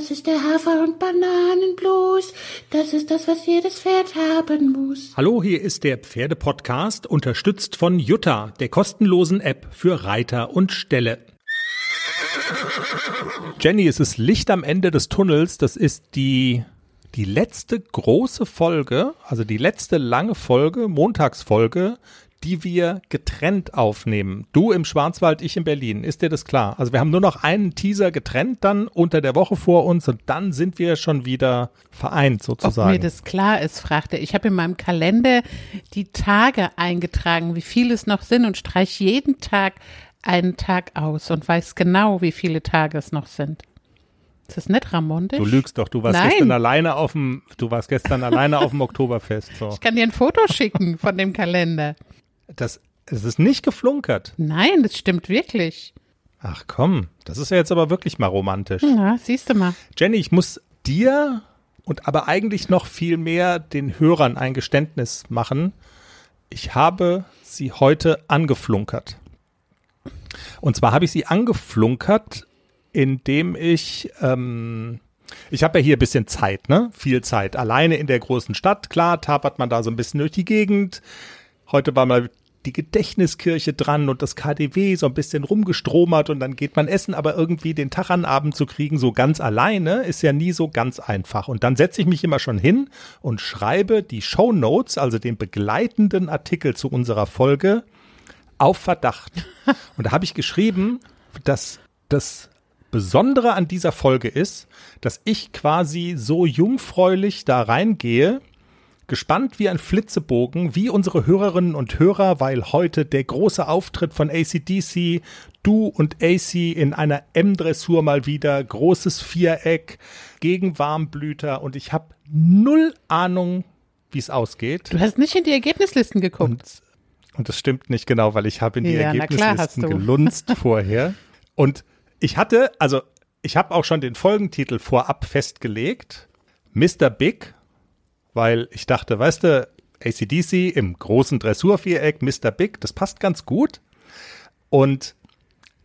Das ist der Hafer- und Bananenblues. Das ist das, was jedes Pferd haben muss. Hallo, hier ist der Pferdepodcast, unterstützt von Jutta, der kostenlosen App für Reiter und Ställe. Jenny, es ist Licht am Ende des Tunnels. Das ist die, die letzte große Folge, also die letzte lange Folge, Montagsfolge, die wir getrennt aufnehmen. Du im Schwarzwald, ich in Berlin. Ist dir das klar? Also wir haben nur noch einen Teaser getrennt dann unter der Woche vor uns und dann sind wir schon wieder vereint sozusagen. Ob mir das klar ist, fragte er. Ich habe in meinem Kalender die Tage eingetragen, wie viele es noch sind und streiche jeden Tag einen Tag aus und weiß genau, wie viele Tage es noch sind. Ist das nicht ramondisch? Du lügst doch, du warst Nein. gestern alleine auf dem, du warst gestern alleine auf dem Oktoberfest. So. Ich kann dir ein Foto schicken von dem Kalender. Das, es ist nicht geflunkert. Nein, das stimmt wirklich. Ach komm, das ist ja jetzt aber wirklich mal romantisch. Na, siehst du mal. Jenny, ich muss dir und aber eigentlich noch viel mehr den Hörern ein Geständnis machen. Ich habe sie heute angeflunkert. Und zwar habe ich sie angeflunkert, indem ich, ähm, ich habe ja hier ein bisschen Zeit, ne? Viel Zeit. Alleine in der großen Stadt, klar, tapert man da so ein bisschen durch die Gegend. Heute war mal die Gedächtniskirche dran und das KDW so ein bisschen rumgestromert und dann geht man essen, aber irgendwie den Tag an Abend zu kriegen, so ganz alleine, ist ja nie so ganz einfach. Und dann setze ich mich immer schon hin und schreibe die Show Notes, also den begleitenden Artikel zu unserer Folge, auf Verdacht. Und da habe ich geschrieben, dass das Besondere an dieser Folge ist, dass ich quasi so jungfräulich da reingehe, gespannt wie ein Flitzebogen, wie unsere Hörerinnen und Hörer, weil heute der große Auftritt von ACDC, du und AC in einer M-Dressur mal wieder, großes Viereck gegen Warmblüter und ich habe null Ahnung, wie es ausgeht. Du hast nicht in die Ergebnislisten geguckt. Und, und das stimmt nicht genau, weil ich habe in die Ja, Ergebnislisten gelunzt vorher. Und ich hatte, also ich habe auch schon den Folgentitel vorab festgelegt. Mr. Big, weil ich dachte, weißt du, ACDC im großen Dressurviereck, Mr. Big, das passt ganz gut. Und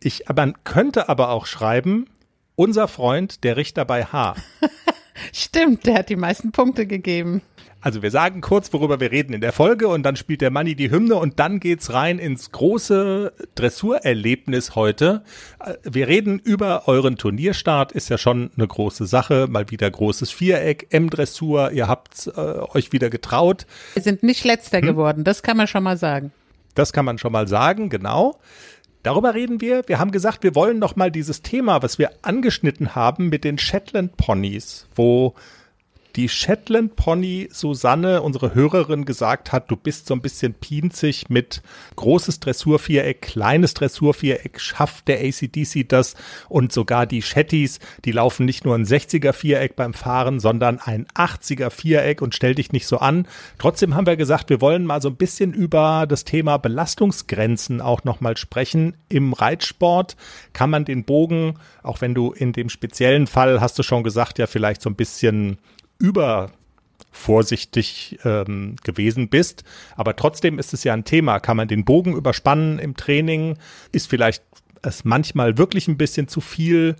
ich, man könnte aber auch schreiben, unser Freund, der Richter bei H. Stimmt, der hat die meisten Punkte gegeben. Also wir sagen kurz, worüber wir reden in der Folge und dann spielt der Manni die Hymne und dann geht's rein ins große Dressurerlebnis heute. Äh, Wir reden über euren Turnierstart, ist ja schon eine große Sache, mal wieder großes Viereck, M-Dressur, ihr habt äh, euch wieder getraut. Wir sind nicht letzter Hm? geworden, das kann man schon mal sagen. Das kann man schon mal sagen, genau. Darüber reden wir. Wir haben gesagt, wir wollen noch mal dieses Thema, was wir angeschnitten haben mit den Shetland Ponys, wo die Shetland Pony Susanne, unsere Hörerin, gesagt hat, du bist so ein bisschen pinzig mit großes Dressurviereck, kleines Dressurviereck, schafft der ACDC das und sogar die Shetties, die laufen nicht nur ein 60er Viereck beim Fahren, sondern ein 80er Viereck und stell dich nicht so an. Trotzdem haben wir gesagt, wir wollen mal so ein bisschen über das Thema Belastungsgrenzen auch nochmal sprechen. Im Reitsport kann man den Bogen, auch wenn du in dem speziellen Fall, hast du schon gesagt, ja vielleicht so ein bisschen über vorsichtig ähm, gewesen bist. Aber trotzdem ist es ja ein Thema. Kann man den Bogen überspannen im Training? Ist vielleicht es manchmal wirklich ein bisschen zu viel?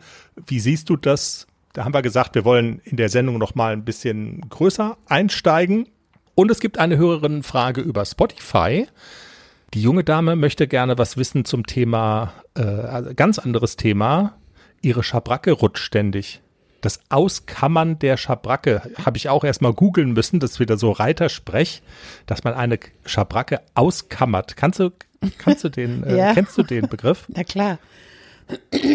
Wie siehst du das? Da haben wir gesagt, wir wollen in der Sendung noch mal ein bisschen größer einsteigen. Und es gibt eine Hörerinnenfrage über Spotify. Die junge Dame möchte gerne was wissen zum Thema, äh, also ganz anderes Thema. Ihre Schabracke rutscht ständig. Das Auskammern der Schabracke habe ich auch erstmal googeln müssen. Das ist wieder so Reitersprech, dass man eine Schabracke auskammert. Kannst du, kannst du den, äh, Ja. kennst du den Begriff? Na klar.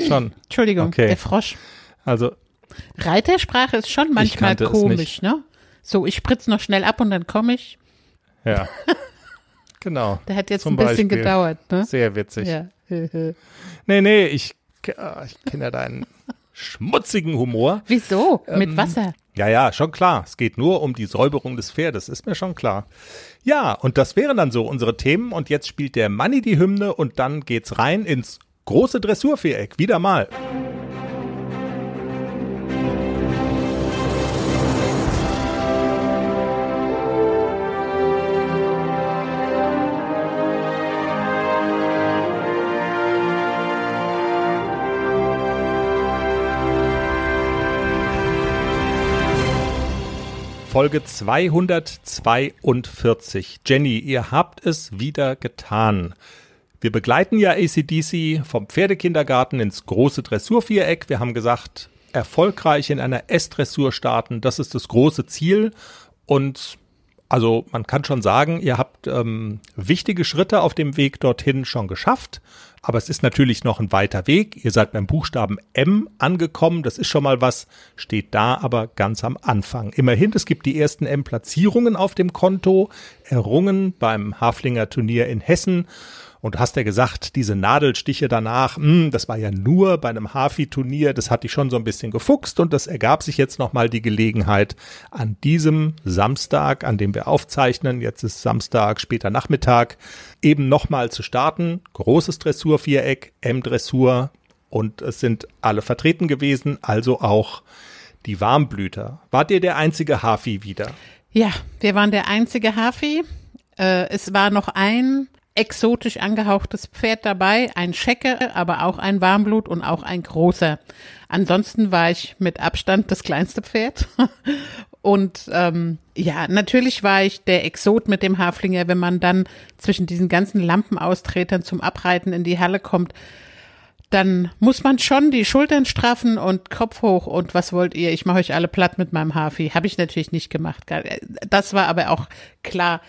Schon. Entschuldigung, Okay. der Frosch. Also, Reitersprache ist schon manchmal komisch, ne? So, ich spritz noch schnell ab und dann komme ich. ja. genau. Der hat jetzt Zum ein bisschen Beispiel. gedauert, ne? Sehr witzig. Ja. Nee, nee, ich, ah, ich kenne ja deinen schmutzigen Humor. Wieso? Ähm, Mit Wasser. Ja, ja, schon klar. Es geht nur um die Säuberung des Pferdes, ist mir schon klar. Ja, und das wären dann so unsere Themen. Und jetzt spielt der Manni die Hymne und dann geht's rein ins große Dressurviereck. Wieder mal. Folge 242. Jenny, ihr habt es wieder getan. Wir begleiten ja ACDC vom Pferdekindergarten ins große Dressurviereck. Wir haben gesagt, erfolgreich in einer S-Dressur starten, das ist das große Ziel. Und also man kann schon sagen, ihr habt ähm, wichtige Schritte auf dem Weg dorthin schon geschafft. Aber es ist natürlich noch ein weiter Weg. Ihr seid beim Buchstaben M angekommen. Das ist schon mal was, steht da aber ganz am Anfang. Immerhin, es gibt die ersten M-Platzierungen auf dem Konto, errungen beim Haflinger Turnier in Hessen. Und du hast ja gesagt, diese Nadelstiche danach, mh, hm, das war ja nur bei einem Hafi-Turnier, das hatte ich schon so ein bisschen gefuchst und das ergab sich jetzt nochmal die Gelegenheit, an diesem Samstag, an dem wir aufzeichnen, jetzt ist Samstag, später Nachmittag, eben nochmal zu starten. Großes Dressurviereck, M-Dressur und es sind alle vertreten gewesen, also auch die Warmblüter. Wart ihr der einzige Hafi wieder? Ja, wir waren der einzige Hafi. Äh, es war noch ein exotisch angehauchtes Pferd dabei, ein Schecke, aber auch ein Warmblut und auch ein großer. Ansonsten war ich mit Abstand das kleinste Pferd. Und ähm, ja, natürlich war ich der Exot mit dem Haflinger, wenn man dann zwischen diesen ganzen Lampenaustretern zum Abreiten in die Halle kommt, dann muss man schon die Schultern straffen und Kopf hoch und was wollt ihr? Ich mache euch alle platt mit meinem Hafi. Habe ich natürlich nicht gemacht. Das war aber auch klar.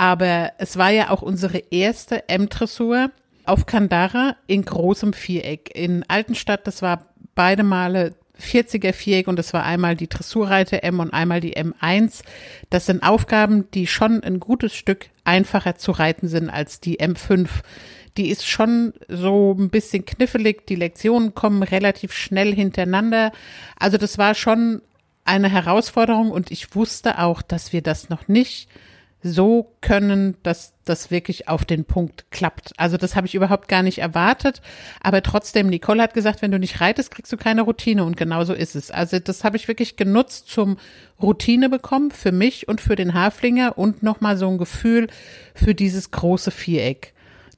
Aber es war ja auch unsere erste M-Dressur auf Kandara in großem Viereck. In Altenstadt, das war beide Male 40er Viereck und das war einmal die Dressurreite M und einmal die M1. Das sind Aufgaben, die schon ein gutes Stück einfacher zu reiten sind als die M5. Die ist schon so ein bisschen knifflig. Die Lektionen kommen relativ schnell hintereinander. Also das war schon eine Herausforderung und ich wusste auch, dass wir das noch nicht so können, dass das wirklich auf den Punkt klappt. Also das habe ich überhaupt gar nicht erwartet. Aber trotzdem, Nicole hat gesagt, wenn du nicht reitest, kriegst du keine Routine. Und genau so ist es. Also das habe ich wirklich genutzt zum Routine bekommen für mich und für den Haflinger und nochmal so ein Gefühl für dieses große Viereck.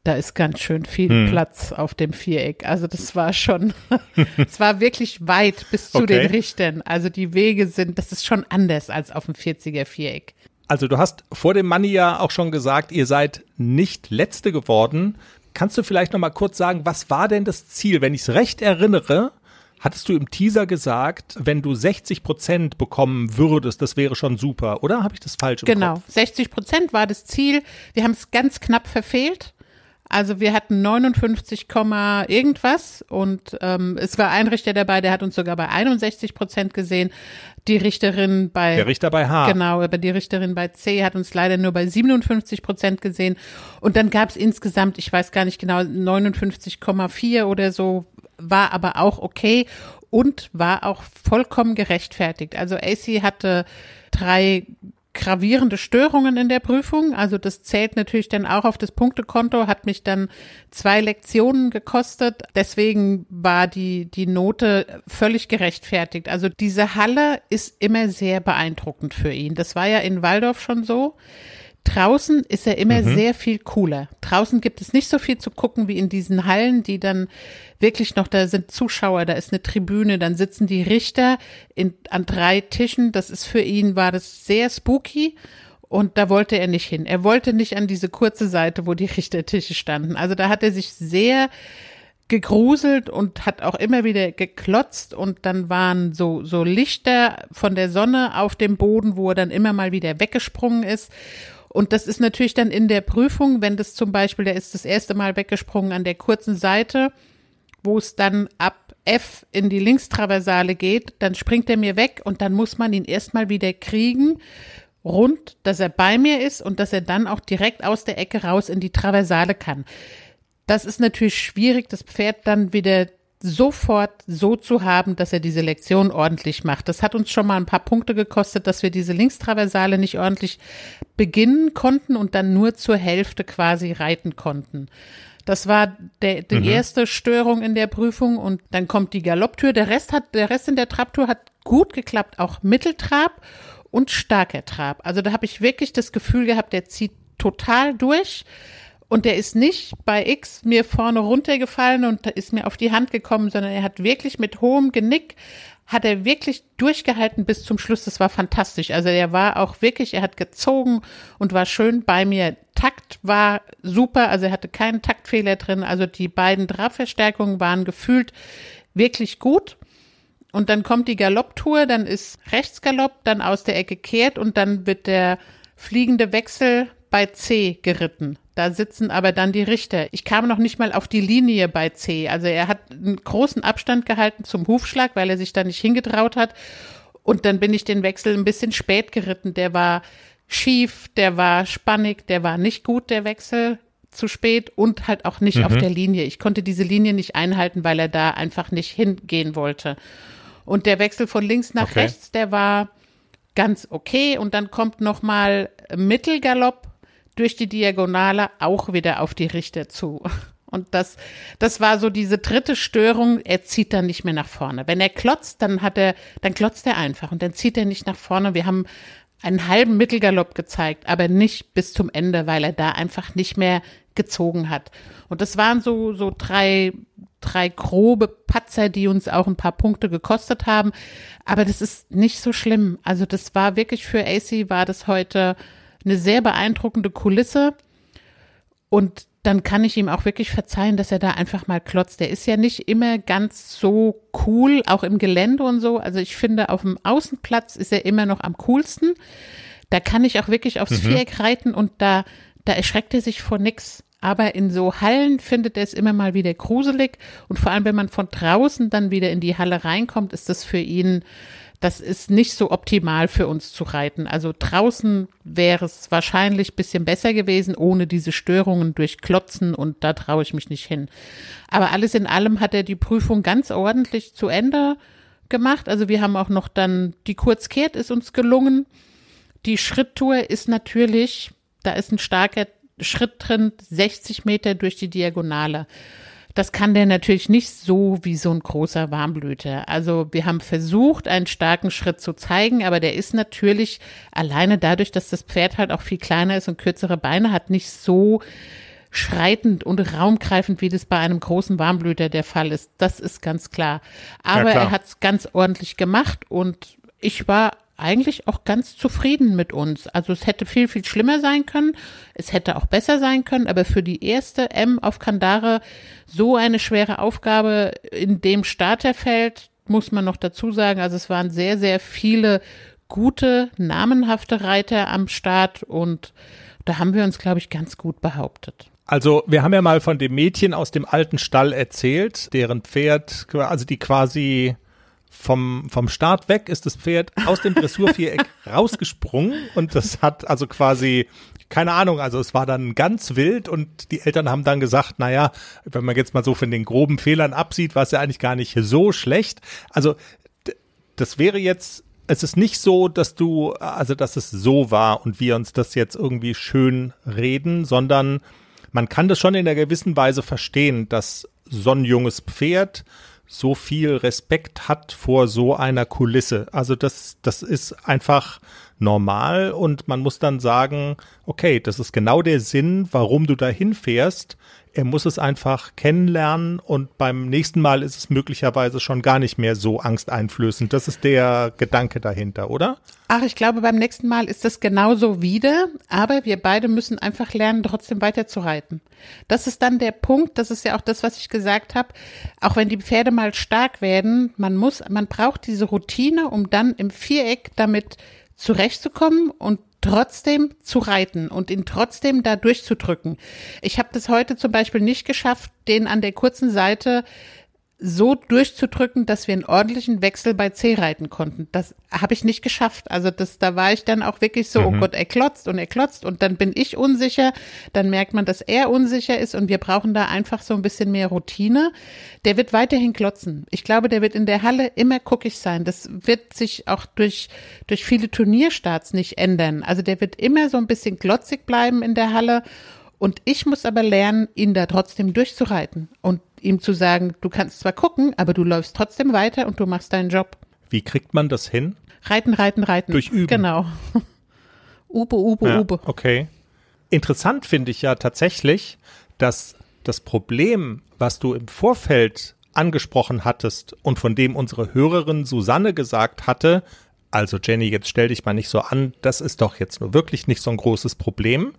Da ist ganz schön viel hm. Platz auf dem Viereck. Also das war schon, es war wirklich weit bis zu okay. den Richtern. Also die Wege sind, das ist schon anders als auf dem 40er Viereck. Also du hast vor dem Money ja auch schon gesagt, ihr seid nicht Letzte geworden. Kannst du vielleicht noch mal kurz sagen, was war denn das Ziel? Wenn ich es recht erinnere, hattest du im Teaser gesagt, wenn du 60 Prozent bekommen würdest, das wäre schon super, oder habe ich das falsch im Genau, Kopf? 60 Prozent war das Ziel. Wir haben es ganz knapp verfehlt. Also wir hatten 59, irgendwas und ähm, es war ein Richter dabei, der hat uns sogar bei 61 Prozent gesehen. Die Richterin bei der Richter bei H. Genau, aber die Richterin bei C hat uns leider nur bei 57 Prozent gesehen. Und dann gab es insgesamt, ich weiß gar nicht genau, 59,4 oder so, war aber auch okay und war auch vollkommen gerechtfertigt. Also AC hatte drei gravierende Störungen in der Prüfung. Also das zählt natürlich dann auch auf das Punktekonto, hat mich dann zwei Lektionen gekostet. Deswegen war die, die Note völlig gerechtfertigt. Also diese Halle ist immer sehr beeindruckend für ihn. Das war ja in Waldorf schon so. Draußen ist er immer mhm. sehr viel cooler. Draußen gibt es nicht so viel zu gucken wie in diesen Hallen, die dann wirklich noch, da sind Zuschauer, da ist eine Tribüne, dann sitzen die Richter in, an drei Tischen. Das ist für ihn, war das sehr spooky. Und da wollte er nicht hin. Er wollte nicht an diese kurze Seite, wo die Richtertische standen. Also da hat er sich sehr gegruselt und hat auch immer wieder geklotzt und dann waren so, so Lichter von der Sonne auf dem Boden, wo er dann immer mal wieder weggesprungen ist. Und das ist natürlich dann in der Prüfung, wenn das zum Beispiel, der ist das erste Mal weggesprungen an der kurzen Seite, wo es dann ab F in die Linkstraversale geht, dann springt er mir weg und dann muss man ihn erstmal wieder kriegen, rund, dass er bei mir ist und dass er dann auch direkt aus der Ecke raus in die Traversale kann. Das ist natürlich schwierig, das Pferd dann wieder sofort so zu haben, dass er diese Lektion ordentlich macht. Das hat uns schon mal ein paar Punkte gekostet, dass wir diese Linkstraversale nicht ordentlich beginnen konnten und dann nur zur Hälfte quasi reiten konnten. Das war der, die mhm. erste Störung in der Prüfung und dann kommt die Galopptür. Der Rest hat, der Rest in der Trabtour hat gut geklappt, auch Mitteltrab und starker Trab. Also da habe ich wirklich das Gefühl gehabt, der zieht total durch. Und der ist nicht bei X mir vorne runtergefallen und ist mir auf die Hand gekommen, sondern er hat wirklich mit hohem Genick hat er wirklich durchgehalten bis zum Schluss. Das war fantastisch. Also er war auch wirklich, er hat gezogen und war schön bei mir. Takt war super, also er hatte keinen Taktfehler drin. Also die beiden Trabverstärkungen waren gefühlt wirklich gut. Und dann kommt die Galopptour, dann ist Rechtsgalopp, dann aus der Ecke kehrt und dann wird der fliegende Wechsel bei C geritten. Da sitzen aber dann die Richter. Ich kam noch nicht mal auf die Linie bei C. Also er hat einen großen Abstand gehalten zum Hufschlag, weil er sich da nicht hingetraut hat. Und dann bin ich den Wechsel ein bisschen spät geritten. Der war schief, der war spannig, der war nicht gut, der Wechsel zu spät und halt auch nicht mhm. auf der Linie. Ich konnte diese Linie nicht einhalten, weil er da einfach nicht hingehen wollte. Und der Wechsel von links nach okay. rechts, der war ganz okay. Und dann kommt noch mal Mittelgalopp durch die Diagonale auch wieder auf die Richter zu. Und das, das war so diese dritte Störung. Er zieht dann nicht mehr nach vorne. Wenn er klotzt, dann hat er, dann klotzt er einfach und dann zieht er nicht nach vorne. Wir haben einen halben Mittelgalopp gezeigt, aber nicht bis zum Ende, weil er da einfach nicht mehr gezogen hat. Und das waren so, so drei, drei grobe Patzer, die uns auch ein paar Punkte gekostet haben. Aber das ist nicht so schlimm. Also das war wirklich für AC war das heute eine sehr beeindruckende Kulisse. Und dann kann ich ihm auch wirklich verzeihen, dass er da einfach mal klotzt. Der ist ja nicht immer ganz so cool, auch im Gelände und so. Also ich finde, auf dem Außenplatz ist er immer noch am coolsten. Da kann ich auch wirklich aufs mhm. Viereck reiten und da, da erschreckt er sich vor nix. Aber in so Hallen findet er es immer mal wieder gruselig. Und vor allem, wenn man von draußen dann wieder in die Halle reinkommt, ist das für ihn das ist nicht so optimal für uns zu reiten. Also draußen wäre es wahrscheinlich bisschen besser gewesen, ohne diese Störungen durch Klotzen und da traue ich mich nicht hin. Aber alles in allem hat er die Prüfung ganz ordentlich zu Ende gemacht. Also wir haben auch noch dann, die Kurzkehrt ist uns gelungen. Die Schritttour ist natürlich, da ist ein starker Schritt drin, 60 Meter durch die Diagonale. Das kann der natürlich nicht so wie so ein großer Warmblüter. Also wir haben versucht, einen starken Schritt zu zeigen, aber der ist natürlich alleine dadurch, dass das Pferd halt auch viel kleiner ist und kürzere Beine hat, nicht so schreitend und raumgreifend, wie das bei einem großen Warmblüter der Fall ist. Das ist ganz klar. Aber ja, klar. er hat es ganz ordentlich gemacht und ich war eigentlich auch ganz zufrieden mit uns. Also es hätte viel, viel schlimmer sein können. Es hätte auch besser sein können. Aber für die erste M auf Kandare so eine schwere Aufgabe in dem Starterfeld, muss man noch dazu sagen. Also es waren sehr, sehr viele gute, namenhafte Reiter am Start und da haben wir uns, glaube ich, ganz gut behauptet. Also wir haben ja mal von dem Mädchen aus dem alten Stall erzählt, deren Pferd, also die quasi vom, vom Start weg ist das Pferd aus dem Dressurviereck rausgesprungen und das hat also quasi, keine Ahnung, also es war dann ganz wild und die Eltern haben dann gesagt, naja, wenn man jetzt mal so von den groben Fehlern absieht, war es ja eigentlich gar nicht so schlecht. Also das wäre jetzt es ist nicht so, dass du, also dass es so war und wir uns das jetzt irgendwie schön reden, sondern man kann das schon in einer gewissen Weise verstehen, dass so ein junges Pferd so viel Respekt hat vor so einer Kulisse. Also das, das ist einfach normal und man muss dann sagen, okay, das ist genau der Sinn, warum du dahin fährst. Er muss es einfach kennenlernen und beim nächsten Mal ist es möglicherweise schon gar nicht mehr so angsteinflößend. Das ist der Gedanke dahinter, oder? Ach, ich glaube, beim nächsten Mal ist das genauso wieder, aber wir beide müssen einfach lernen, trotzdem weiterzureiten. Das ist dann der Punkt, das ist ja auch das, was ich gesagt habe, auch wenn die Pferde mal stark werden, man muss, man braucht diese Routine, um dann im Viereck damit zurechtzukommen und trotzdem zu reiten und ihn trotzdem da durchzudrücken. Ich habe das heute zum Beispiel nicht geschafft, den an der kurzen Seite so durchzudrücken, dass wir einen ordentlichen Wechsel bei C reiten konnten. Das habe ich nicht geschafft. Also das, da war ich dann auch wirklich so, oh mhm. oh Gott, er klotzt und er klotzt und dann bin ich unsicher. Dann merkt man, dass er unsicher ist und wir brauchen da einfach so ein bisschen mehr Routine. Der wird weiterhin klotzen. Ich glaube, der wird in der Halle immer guckig sein. Das wird sich auch durch, durch viele Turnierstarts nicht ändern. Also der wird immer so ein bisschen klotzig bleiben in der Halle. Und ich muss aber lernen, ihn da trotzdem durchzureiten und ihm zu sagen, du kannst zwar gucken, aber du läufst trotzdem weiter und du machst deinen Job. Wie kriegt man das hin? Reiten, reiten, reiten. Durch Üben. Genau. Ube, Ube, ja, Ube. Okay. Interessant finde ich ja tatsächlich, dass das Problem, was du im Vorfeld angesprochen hattest und von dem unsere Hörerin Susanne gesagt hatte, also Jenny, jetzt stell dich mal nicht so an, das ist doch jetzt nur wirklich nicht so ein großes Problem.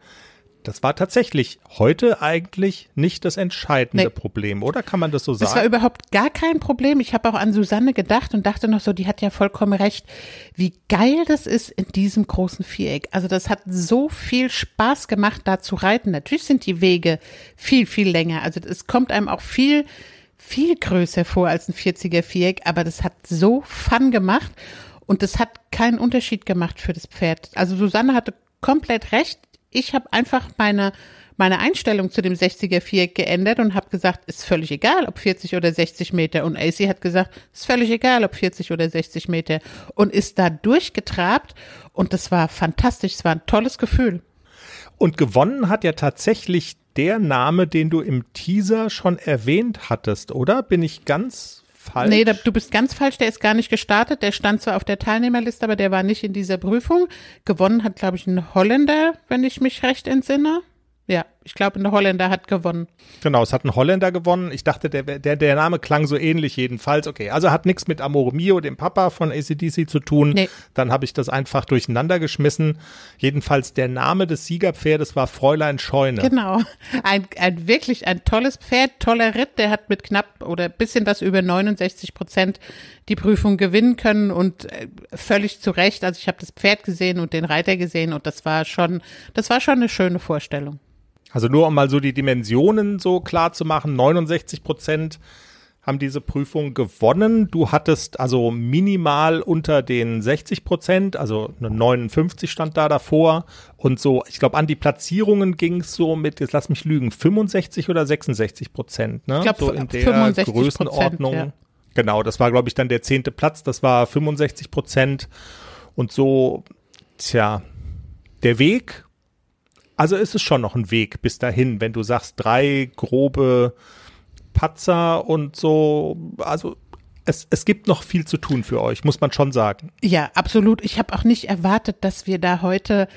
Das war tatsächlich heute eigentlich nicht das entscheidende Nee. Problem, oder kann man das so sagen? Das war überhaupt gar kein Problem. Ich habe auch an Susanne gedacht und dachte noch so, die hat ja vollkommen recht, wie geil das ist in diesem großen Viereck. Also das hat so viel Spaß gemacht, da zu reiten. Natürlich sind die Wege viel, viel länger. Also es kommt einem auch viel, viel größer vor als ein 40er Viereck, aber das hat so Fun gemacht und das hat keinen Unterschied gemacht für das Pferd. Also Susanne hatte komplett recht. Ich habe einfach meine meine Einstellung zu dem 60er Viereck geändert und habe gesagt, ist völlig egal, ob 40 oder 60 Meter. Und AC hat gesagt, ist völlig egal, ob 40 oder 60 Meter. Und ist da durchgetrabt. Und das war fantastisch. Es war ein tolles Gefühl. Und gewonnen hat ja tatsächlich der Name, den du im Teaser schon erwähnt hattest, oder? Bin ich ganz falsch? Nee, da, du bist ganz falsch. Der ist gar nicht gestartet. Der stand zwar auf der Teilnehmerliste, aber der war nicht in dieser Prüfung. Gewonnen hat, glaube ich, ein Holländer, wenn ich mich recht entsinne. Ja, ich glaube, ein Holländer hat gewonnen. Genau, es hat ein Holländer gewonnen. Ich dachte, der, der, der Name klang so ähnlich jedenfalls. Okay, also hat nichts mit Amore Mio, dem Papa von ACDC zu tun. Nee. Dann habe ich das einfach durcheinander geschmissen. Jedenfalls der Name des Siegerpferdes war Fräulein Scheune. Genau. Ein, ein wirklich ein tolles Pferd, toller Ritt. Der hat mit knapp oder bisschen was über 69 Prozent die Prüfung gewinnen können und äh, völlig zu Recht. Also ich habe das Pferd gesehen und den Reiter gesehen und das war schon, das war schon eine schöne Vorstellung. Also nur um mal so die Dimensionen so klar zu machen, 69 Prozent haben diese Prüfung gewonnen. Du hattest also minimal unter den 60 Prozent, also eine 59 stand da davor. Und so, ich glaube, an die Platzierungen ging es so mit, jetzt lass mich lügen, 65 oder 66 Prozent, ne? Ich glaub, so in der 65%, Größenordnung. ja. Genau, das war, glaube ich, dann der zehnte Platz, das war 65 Prozent. Und so, tja, der Weg also ist es schon noch ein Weg bis dahin, wenn du sagst, drei grobe Patzer und so. Also es, es gibt noch viel zu tun für euch, muss man schon sagen. Ja, absolut. Ich habe auch nicht erwartet, dass wir da heute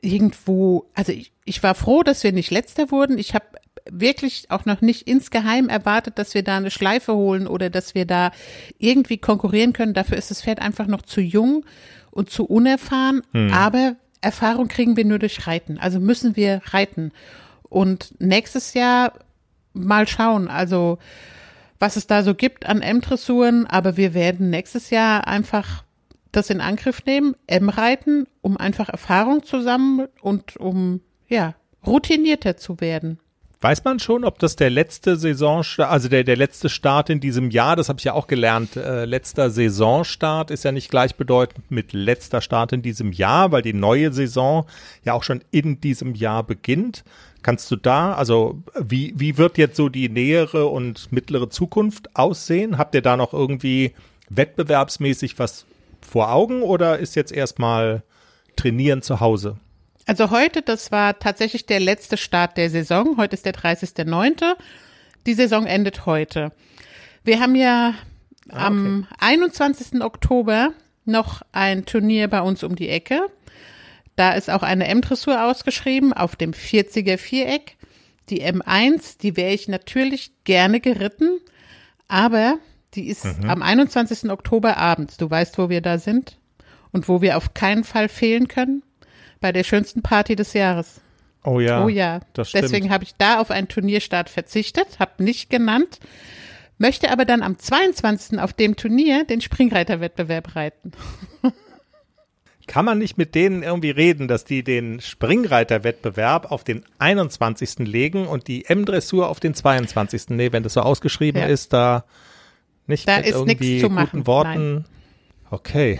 irgendwo, also ich, ich war froh, dass wir nicht letzter wurden. Ich habe wirklich auch noch nicht insgeheim erwartet, dass wir da eine Schleife holen oder dass wir da irgendwie konkurrieren können. Dafür ist das Pferd einfach noch zu jung und zu unerfahren. Aber Erfahrung kriegen wir nur durch Reiten. Also müssen wir reiten. Und nächstes Jahr mal schauen. Also was es da so gibt an M-Dressuren, aber wir werden nächstes Jahr einfach das in Angriff nehmen, M-Reiten, um einfach Erfahrung zu sammeln und um, ja, routinierter zu werden. Weiß man schon, ob das der letzte Saison, also der, der letzte Start in diesem Jahr, das habe ich ja auch gelernt, äh, letzter Saisonstart ist ja nicht gleichbedeutend mit letzter Start in diesem Jahr, weil die neue Saison ja auch schon in diesem Jahr beginnt. Kannst du da, also wie, wie wird jetzt so die nähere und mittlere Zukunft aussehen? Habt ihr da noch irgendwie wettbewerbsmäßig was vor Augen oder ist jetzt erstmal trainieren zu Hause? Also heute, das war tatsächlich der letzte Start der Saison. Heute ist der 30.09. Die Saison endet heute. Wir haben ja Ah, am 21. Oktober noch ein Turnier bei uns um die Ecke. Da ist auch eine M-Dressur ausgeschrieben auf dem 40er Viereck. Die M1, die wäre ich natürlich gerne geritten, aber die ist am 21. Oktober abends. Du weißt, wo wir da sind und wo wir auf keinen Fall fehlen können? Bei der schönsten Party des Jahres. Oh ja. oh ja. Das stimmt. Deswegen habe ich da auf einen Turnierstart verzichtet, habe nicht genannt, möchte aber dann am 22. auf dem Turnier den Springreiterwettbewerb reiten. Kann man nicht mit denen irgendwie reden, dass die den Springreiterwettbewerb auf den 21. legen und die M-Dressur auf den 22. Nee, wenn das so ausgeschrieben Ja. ist, da nicht Da mit ist nichts irgendwie zu guten machen, Worten. Okay.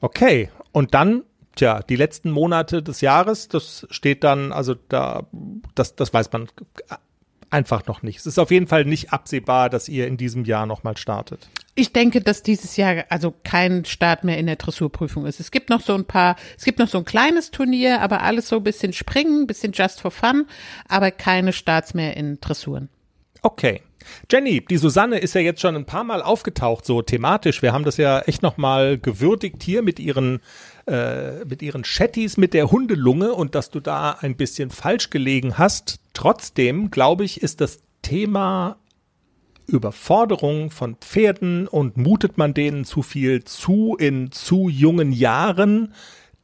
Okay. Und dann, tja, die letzten Monate des Jahres, das steht dann, also da, das, das weiß man einfach noch nicht. Es ist auf jeden Fall nicht absehbar, dass ihr in diesem Jahr nochmal startet. Ich denke, dass dieses Jahr also kein Start mehr in der Dressurprüfung ist. Es gibt noch so ein paar, es gibt noch so ein kleines Turnier, aber alles so ein bisschen springen, ein bisschen just for fun, aber keine Starts mehr in Dressuren. Okay. Jenny, die Susanne ist ja jetzt schon ein paar Mal aufgetaucht, so thematisch. Wir haben das ja echt nochmal gewürdigt hier mit ihren, äh, mit ihren Chatties mit der Hundelunge und dass du da ein bisschen falsch gelegen hast. Trotzdem, glaube ich, ist das Thema Überforderung von Pferden und mutet man denen zu viel zu in zu jungen Jahren?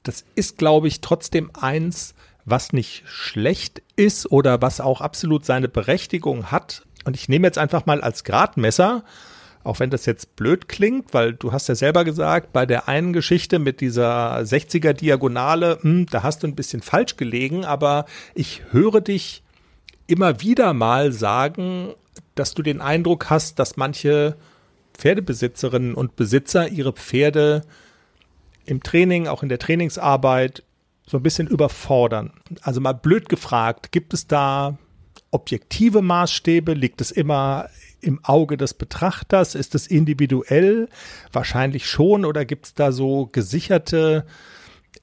Das ist, glaube ich, trotzdem eins, was nicht schlecht ist oder was auch absolut seine Berechtigung hat. Und ich nehme jetzt einfach mal als Gradmesser, auch wenn das jetzt blöd klingt, weil du hast ja selber gesagt, bei der einen Geschichte mit dieser 60er Diagonale, mh, hm, da hast du ein bisschen falsch gelegen, aber ich höre dich immer wieder mal sagen, dass du den Eindruck hast, dass manche Pferdebesitzerinnen und Besitzer ihre Pferde im Training, auch in der Trainingsarbeit so ein bisschen überfordern. Also mal blöd gefragt, gibt es da objektive Maßstäbe? Liegt es immer im Auge des Betrachters? Ist es individuell? Wahrscheinlich schon. Oder gibt es da so gesicherte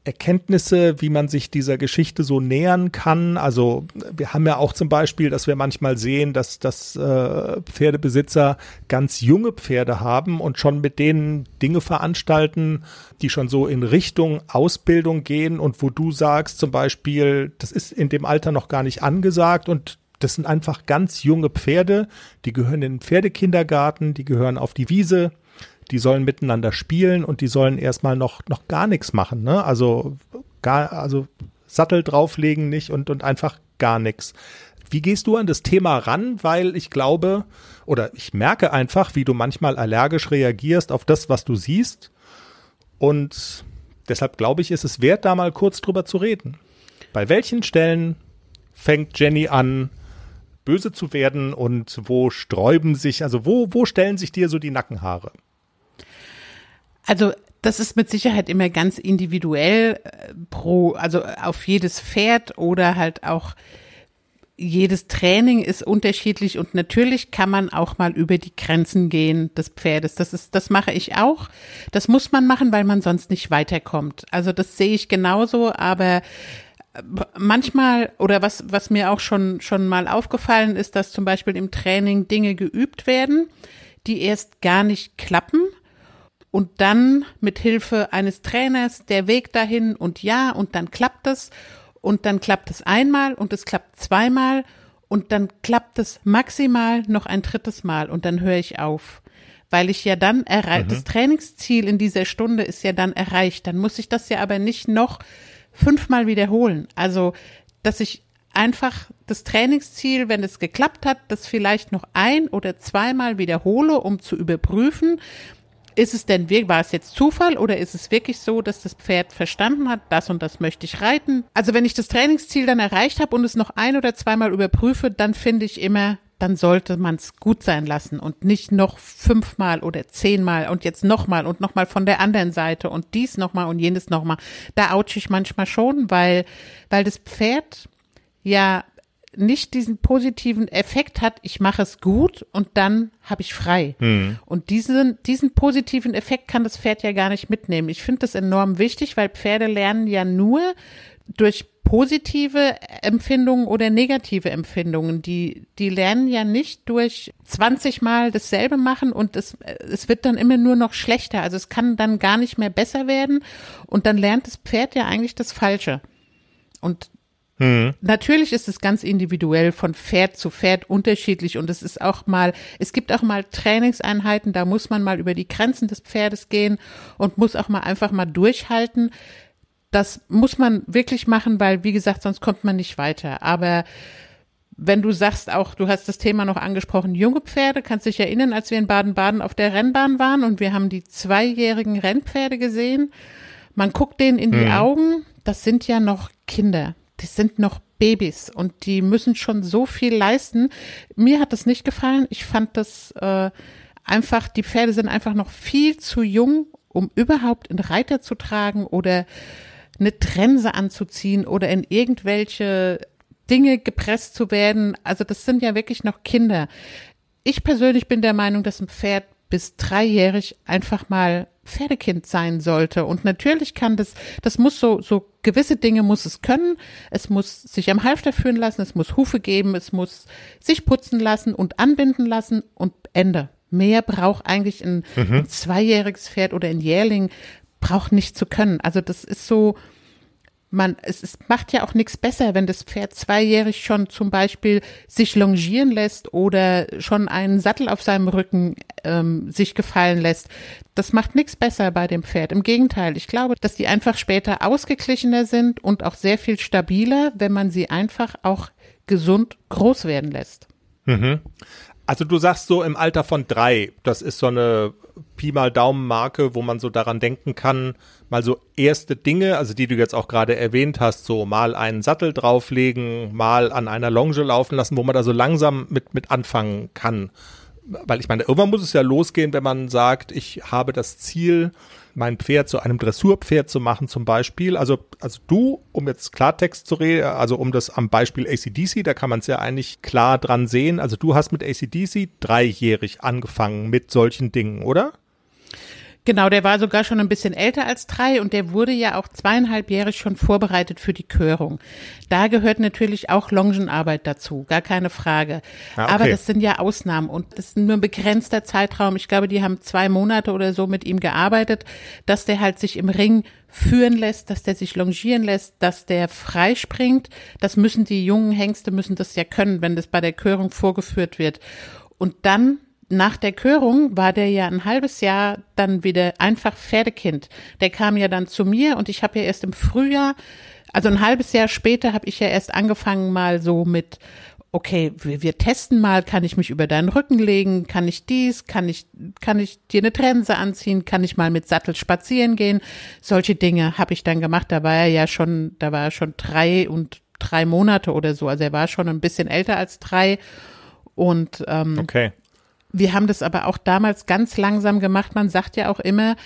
Erkenntnisse, wie man sich dieser Geschichte so nähern kann. Also wir haben ja auch zum Beispiel, dass wir manchmal sehen, dass, dass äh, Pferdebesitzer ganz junge Pferde haben und schon mit denen Dinge veranstalten, die schon so in Richtung Ausbildung gehen und wo du sagst zum Beispiel, das ist in dem Alter noch gar nicht angesagt und das sind einfach ganz junge Pferde, die gehören in den Pferdekindergarten, die gehören auf die Wiese die sollen miteinander spielen und die sollen erstmal noch, noch gar nichts machen, ne? Also gar, also Sattel drauflegen nicht und, und einfach gar nichts. Wie gehst du an das Thema ran? Weil ich glaube, oder ich merke einfach, wie du manchmal allergisch reagierst auf das, was du siehst. Und deshalb glaube ich, ist es wert, da mal kurz drüber zu reden. Bei welchen Stellen fängt Jenny an, böse zu werden und wo sträuben sich, also wo, wo stellen sich dir so die Nackenhaare? Also das ist mit Sicherheit immer ganz individuell äh, pro, also auf jedes Pferd oder halt auch jedes Training ist unterschiedlich und natürlich kann man auch mal über die Grenzen gehen des Pferdes. Das ist, das mache ich auch. Das muss man machen, weil man sonst nicht weiterkommt. Also das sehe ich genauso, aber manchmal oder was, was mir auch schon, schon mal aufgefallen ist, dass zum Beispiel im Training Dinge geübt werden, die erst gar nicht klappen und dann mit Hilfe eines Trainers der Weg dahin und ja und dann klappt es und dann klappt es einmal und es klappt zweimal und dann klappt es maximal noch ein drittes Mal und dann höre ich auf. Weil ich ja dann erreicht, mhm. das Trainingsziel in dieser Stunde ist ja dann erreicht. Dann muss ich das ja aber nicht noch fünfmal wiederholen. Also, dass ich einfach das Trainingsziel, wenn es geklappt hat, das vielleicht noch ein oder zweimal wiederhole, um zu überprüfen, ist es denn wirklich, war es jetzt Zufall oder ist es wirklich so, dass das Pferd verstanden hat, das und das möchte ich reiten? Also wenn ich das Trainingsziel dann erreicht habe und es noch ein oder zweimal überprüfe, dann finde ich immer, dann sollte man es gut sein lassen und nicht noch fünfmal oder zehnmal und jetzt nochmal und nochmal von der anderen Seite und dies nochmal und jenes nochmal. Da ouch ich manchmal schon, weil, weil das Pferd ja nicht diesen positiven Effekt hat, ich mache es gut und dann habe ich frei. Mhm. Und diesen, diesen positiven Effekt kann das Pferd ja gar nicht mitnehmen. Ich finde das enorm wichtig, weil Pferde lernen ja nur durch positive Empfindungen oder negative Empfindungen. Die, die lernen ja nicht durch 20 Mal dasselbe machen und es, es wird dann immer nur noch schlechter. Also es kann dann gar nicht mehr besser werden und dann lernt das Pferd ja eigentlich das Falsche. Und Mhm. Natürlich ist es ganz individuell von Pferd zu Pferd unterschiedlich und es ist auch mal, es gibt auch mal Trainingseinheiten, da muss man mal über die Grenzen des Pferdes gehen und muss auch mal einfach mal durchhalten. Das muss man wirklich machen, weil, wie gesagt, sonst kommt man nicht weiter. Aber wenn du sagst auch, du hast das Thema noch angesprochen, junge Pferde, kannst dich erinnern, als wir in Baden-Baden auf der Rennbahn waren und wir haben die zweijährigen Rennpferde gesehen. Man guckt denen in die mhm. Augen, das sind ja noch Kinder die sind noch Babys und die müssen schon so viel leisten. Mir hat das nicht gefallen. Ich fand das äh, einfach, die Pferde sind einfach noch viel zu jung, um überhaupt einen Reiter zu tragen oder eine Trense anzuziehen oder in irgendwelche Dinge gepresst zu werden. Also das sind ja wirklich noch Kinder. Ich persönlich bin der Meinung, dass ein Pferd bis dreijährig einfach mal Pferdekind sein sollte. Und natürlich kann das, das muss so, so gewisse Dinge muss es können. Es muss sich am Halfter führen lassen, es muss Hufe geben, es muss sich putzen lassen und anbinden lassen und Ende. Mehr braucht eigentlich ein, mhm. ein zweijähriges Pferd oder ein Jährling braucht nicht zu können. Also das ist so, man, es, es macht ja auch nichts besser, wenn das Pferd zweijährig schon zum Beispiel sich longieren lässt oder schon einen Sattel auf seinem Rücken ähm, sich gefallen lässt. Das macht nichts besser bei dem Pferd. Im Gegenteil, ich glaube, dass die einfach später ausgeglichener sind und auch sehr viel stabiler, wenn man sie einfach auch gesund groß werden lässt. Mhm. Also du sagst so im Alter von drei, das ist so eine Pi mal Daumen Marke, wo man so daran denken kann, mal so erste Dinge, also die du jetzt auch gerade erwähnt hast, so mal einen Sattel drauflegen, mal an einer Longe laufen lassen, wo man da so langsam mit, mit anfangen kann. Weil ich meine, irgendwann muss es ja losgehen, wenn man sagt, ich habe das Ziel, mein Pferd zu einem Dressurpferd zu machen zum Beispiel. Also, also du, um jetzt Klartext zu reden, also um das am Beispiel ACDC, da kann man es ja eigentlich klar dran sehen. Also du hast mit ACDC dreijährig angefangen mit solchen Dingen, oder? Genau, der war sogar schon ein bisschen älter als drei und der wurde ja auch zweieinhalbjährig schon vorbereitet für die Körung. Da gehört natürlich auch Longenarbeit dazu, gar keine Frage. Ah, okay. Aber das sind ja Ausnahmen und das ist nur ein begrenzter Zeitraum. Ich glaube, die haben zwei Monate oder so mit ihm gearbeitet, dass der halt sich im Ring führen lässt, dass der sich longieren lässt, dass der freispringt. Das müssen die jungen Hengste müssen das ja können, wenn das bei der Körung vorgeführt wird. Und dann nach der Körung war der ja ein halbes Jahr dann wieder einfach Pferdekind. Der kam ja dann zu mir und ich habe ja erst im Frühjahr, also ein halbes Jahr später habe ich ja erst angefangen mal so mit okay, wir, wir testen mal, kann ich mich über deinen Rücken legen, kann ich dies, kann ich, kann ich dir eine Trense anziehen, kann ich mal mit Sattel spazieren gehen. Solche Dinge habe ich dann gemacht. Da war er ja schon, da war er schon drei und drei Monate oder so. Also er war schon ein bisschen älter als drei. Und ähm, okay. Wir haben das aber auch damals ganz langsam gemacht. Man sagt ja auch immer,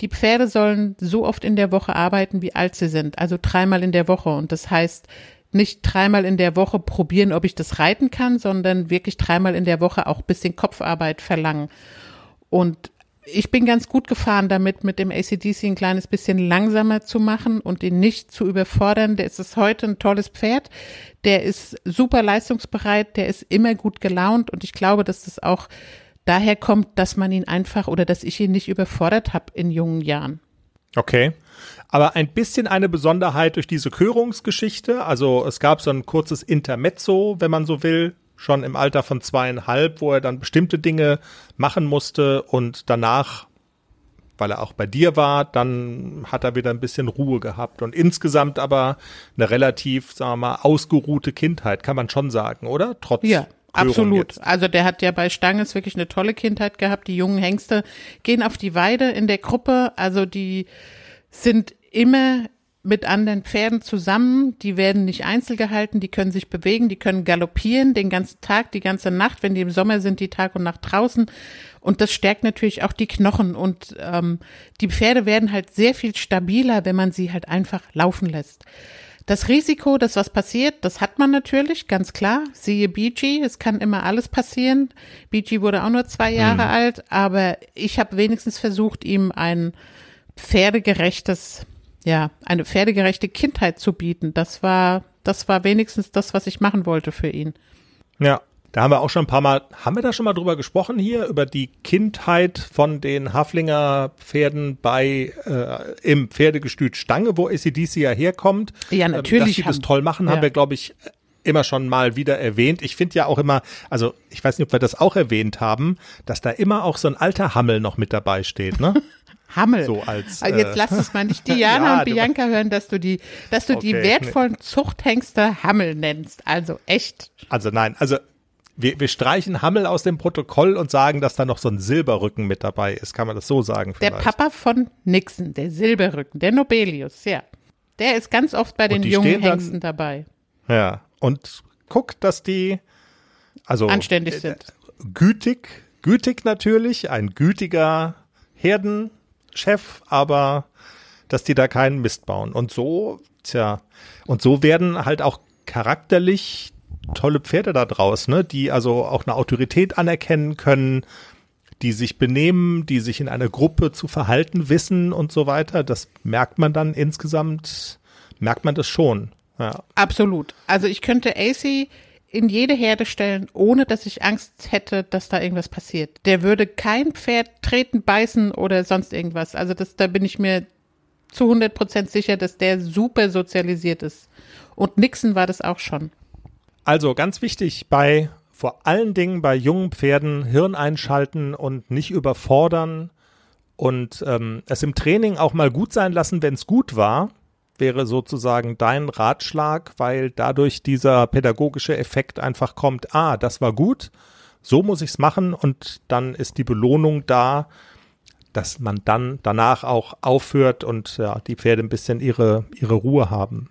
die Pferde sollen so oft in der Woche arbeiten, wie alt sie sind. Also dreimal in der Woche. Und das heißt, nicht dreimal in der Woche probieren, ob ich das reiten kann, sondern wirklich dreimal in der Woche auch bisschen Kopfarbeit verlangen. Und ich bin ganz gut gefahren damit, mit dem ACDC ein kleines bisschen langsamer zu machen und ihn nicht zu überfordern. Der ist heute ein tolles Pferd. Der ist super leistungsbereit. Der ist immer gut gelaunt. Und ich glaube, dass das auch daher kommt, dass man ihn einfach oder dass ich ihn nicht überfordert habe in jungen Jahren. Okay. Aber ein bisschen eine Besonderheit durch diese Körungsgeschichte. Also es gab so ein kurzes Intermezzo, wenn man so will, schon im Alter von zweieinhalb, wo er dann bestimmte Dinge machen musste und danach, weil er auch bei dir war, dann hat er wieder ein bisschen Ruhe gehabt und insgesamt aber eine relativ, sagen wir mal, ausgeruhte Kindheit, kann man schon sagen, oder? Trotz ja. Absolut. Jetzt. Also der hat ja bei Stanges wirklich eine tolle Kindheit gehabt. Die jungen Hengste gehen auf die Weide in der Gruppe. Also die sind immer mit anderen Pferden zusammen. Die werden nicht einzeln gehalten, die können sich bewegen, die können galoppieren den ganzen Tag, die ganze Nacht. Wenn die im Sommer sind, die Tag und Nacht draußen. Und das stärkt natürlich auch die Knochen. Und ähm, die Pferde werden halt sehr viel stabiler, wenn man sie halt einfach laufen lässt. Das Risiko, dass was passiert, das hat man natürlich, ganz klar. Siehe BG, es kann immer alles passieren. BG wurde auch nur zwei Jahre mhm. alt, aber ich habe wenigstens versucht, ihm ein pferdegerechtes ja, eine pferdegerechte Kindheit zu bieten. Das war, das war wenigstens das, was ich machen wollte für ihn. Ja, da haben wir auch schon ein paar Mal, haben wir da schon mal drüber gesprochen hier, über die Kindheit von den Haflinger Pferden bei, äh, im Pferdegestüt Stange, wo ACDC ja herkommt. Ja, natürlich. Dass sie das toll machen, ja. haben wir, glaube ich, immer schon mal wieder erwähnt. Ich finde ja auch immer, also ich weiß nicht, ob wir das auch erwähnt haben, dass da immer auch so ein alter Hammel noch mit dabei steht, ne? Hammel. So als, also jetzt äh, lass es mal nicht Diana ja, und Bianca hören, dass du die, dass du okay, die wertvollen nee. Zuchthengste Hammel nennst. Also echt. Also nein, also wir, wir streichen Hammel aus dem Protokoll und sagen, dass da noch so ein Silberrücken mit dabei ist. Kann man das so sagen? Vielleicht? Der Papa von Nixon, der Silberrücken, der Nobelius, ja. Der ist ganz oft bei den jungen Hengsten dann, dabei. Ja, und guck, dass die also anständig äh, sind. Gütig, gütig natürlich, ein gütiger Herden Chef, aber dass die da keinen Mist bauen. Und so, tja, und so werden halt auch charakterlich tolle Pferde da draus, ne, die also auch eine Autorität anerkennen können, die sich benehmen, die sich in einer Gruppe zu verhalten wissen und so weiter. Das merkt man dann insgesamt, merkt man das schon. Ja. Absolut. Also ich könnte AC in jede Herde stellen, ohne dass ich Angst hätte, dass da irgendwas passiert. Der würde kein Pferd treten, beißen oder sonst irgendwas. Also das, da bin ich mir zu 100 Prozent sicher, dass der super sozialisiert ist. Und Nixon war das auch schon. Also ganz wichtig bei vor allen Dingen bei jungen Pferden Hirn einschalten und nicht überfordern und ähm, es im Training auch mal gut sein lassen, wenn es gut war, wäre sozusagen dein Ratschlag, weil dadurch dieser pädagogische Effekt einfach kommt, ah, das war gut, so muss ich es machen und dann ist die Belohnung da, dass man dann danach auch aufhört und ja, die Pferde ein bisschen ihre, ihre Ruhe haben.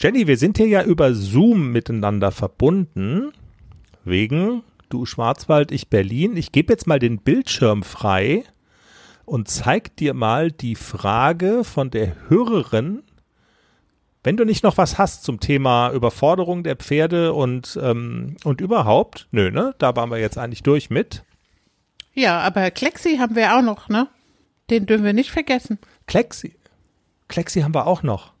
Jenny, wir sind hier ja über Zoom miteinander verbunden, wegen du Schwarzwald, ich Berlin. Ich gebe jetzt mal den Bildschirm frei und zeig dir mal die Frage von der Hörerin. Wenn du nicht noch was hast zum Thema Überforderung der Pferde und, ähm, und überhaupt, nö, ne? Da waren wir jetzt eigentlich durch mit. Ja, aber Klexi haben wir auch noch, ne? Den dürfen wir nicht vergessen. Klexi. Klexi haben wir auch noch.